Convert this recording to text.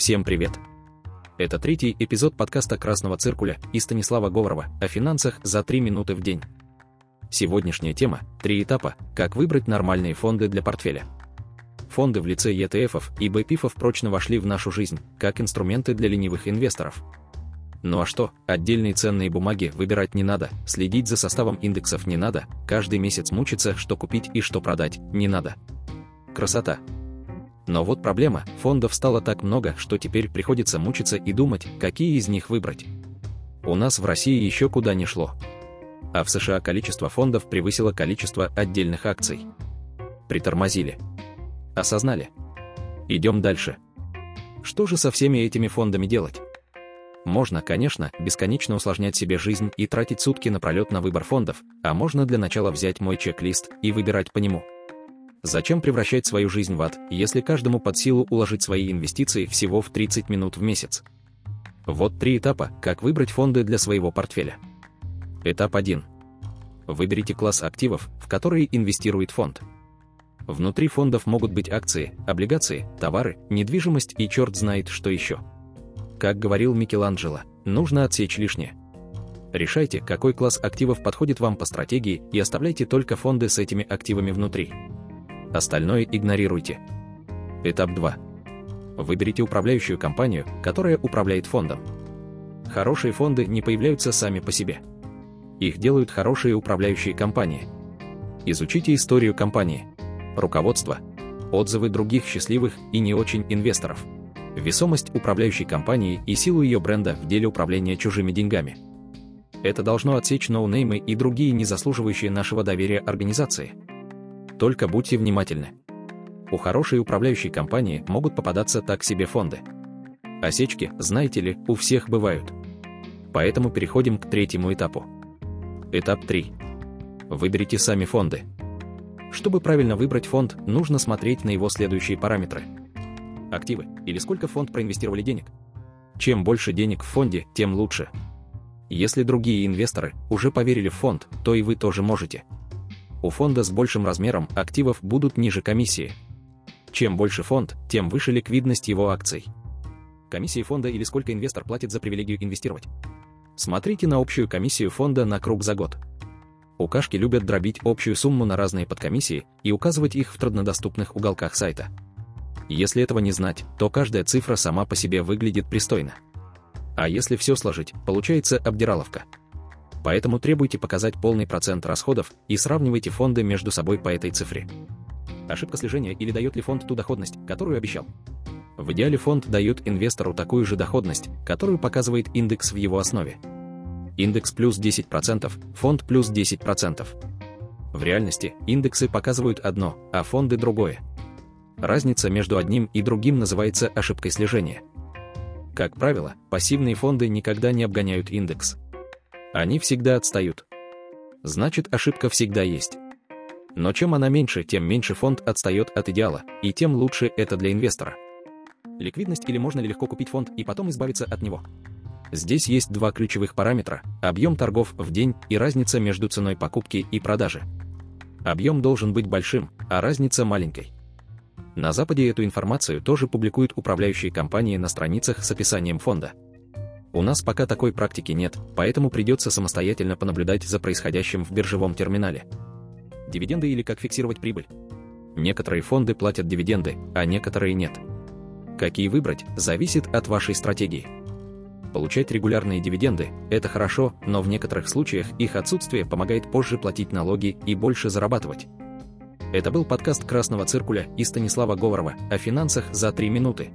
Всем привет! Это третий эпизод подкаста «Красного циркуля» и Станислава Говорова о финансах за 3 минуты в день. Сегодняшняя тема – три этапа, как выбрать нормальные фонды для портфеля. Фонды в лице ETF и BPIF прочно вошли в нашу жизнь, как инструменты для ленивых инвесторов. Ну а что, отдельные ценные бумаги выбирать не надо, следить за составом индексов не надо, каждый месяц мучиться, что купить и что продать, не надо. Красота! Но вот проблема, фондов стало так много, что теперь приходится мучиться и думать, какие из них выбрать. У нас в России еще куда не шло. А в США количество фондов превысило количество отдельных акций. Притормозили. Осознали. Идем дальше. Что же со всеми этими фондами делать? Можно, конечно, бесконечно усложнять себе жизнь и тратить сутки напролет на выбор фондов, а можно для начала взять мой чек-лист и выбирать по нему. Зачем превращать свою жизнь в ад, если каждому под силу уложить свои инвестиции всего в 30 минут в месяц? Вот три этапа, как выбрать фонды для своего портфеля. Этап 1. Выберите класс активов, в которые инвестирует фонд. Внутри фондов могут быть акции, облигации, товары, недвижимость и черт знает что еще. Как говорил Микеланджело, нужно отсечь лишнее. Решайте, какой класс активов подходит вам по стратегии и оставляйте только фонды с этими активами внутри остальное игнорируйте. Этап 2. Выберите управляющую компанию, которая управляет фондом. Хорошие фонды не появляются сами по себе. Их делают хорошие управляющие компании. Изучите историю компании, руководство, отзывы других счастливых и не очень инвесторов, весомость управляющей компании и силу ее бренда в деле управления чужими деньгами. Это должно отсечь ноунеймы и другие не заслуживающие нашего доверия организации. Только будьте внимательны. У хорошей управляющей компании могут попадаться так себе фонды. Осечки, знаете ли, у всех бывают. Поэтому переходим к третьему этапу. Этап 3. Выберите сами фонды. Чтобы правильно выбрать фонд, нужно смотреть на его следующие параметры. Активы, или сколько фонд проинвестировали денег. Чем больше денег в фонде, тем лучше. Если другие инвесторы уже поверили в фонд, то и вы тоже можете – у фонда с большим размером активов будут ниже комиссии. Чем больше фонд, тем выше ликвидность его акций. Комиссии фонда или сколько инвестор платит за привилегию инвестировать. Смотрите на общую комиссию фонда на круг за год. Укашки любят дробить общую сумму на разные подкомиссии и указывать их в труднодоступных уголках сайта. Если этого не знать, то каждая цифра сама по себе выглядит пристойно. А если все сложить, получается обдираловка поэтому требуйте показать полный процент расходов и сравнивайте фонды между собой по этой цифре. Ошибка слежения или дает ли фонд ту доходность, которую обещал? В идеале фонд дает инвестору такую же доходность, которую показывает индекс в его основе. Индекс плюс 10%, фонд плюс 10%. В реальности индексы показывают одно, а фонды другое. Разница между одним и другим называется ошибкой слежения. Как правило, пассивные фонды никогда не обгоняют индекс. Они всегда отстают. Значит, ошибка всегда есть. Но чем она меньше, тем меньше фонд отстает от идеала, и тем лучше это для инвестора. Ликвидность или можно ли легко купить фонд и потом избавиться от него? Здесь есть два ключевых параметра – объем торгов в день и разница между ценой покупки и продажи. Объем должен быть большим, а разница маленькой. На Западе эту информацию тоже публикуют управляющие компании на страницах с описанием фонда. У нас пока такой практики нет, поэтому придется самостоятельно понаблюдать за происходящим в биржевом терминале. Дивиденды или как фиксировать прибыль? Некоторые фонды платят дивиденды, а некоторые нет. Какие выбрать, зависит от вашей стратегии. Получать регулярные дивиденды – это хорошо, но в некоторых случаях их отсутствие помогает позже платить налоги и больше зарабатывать. Это был подкаст «Красного циркуля» и Станислава Говорова о финансах за 3 минуты.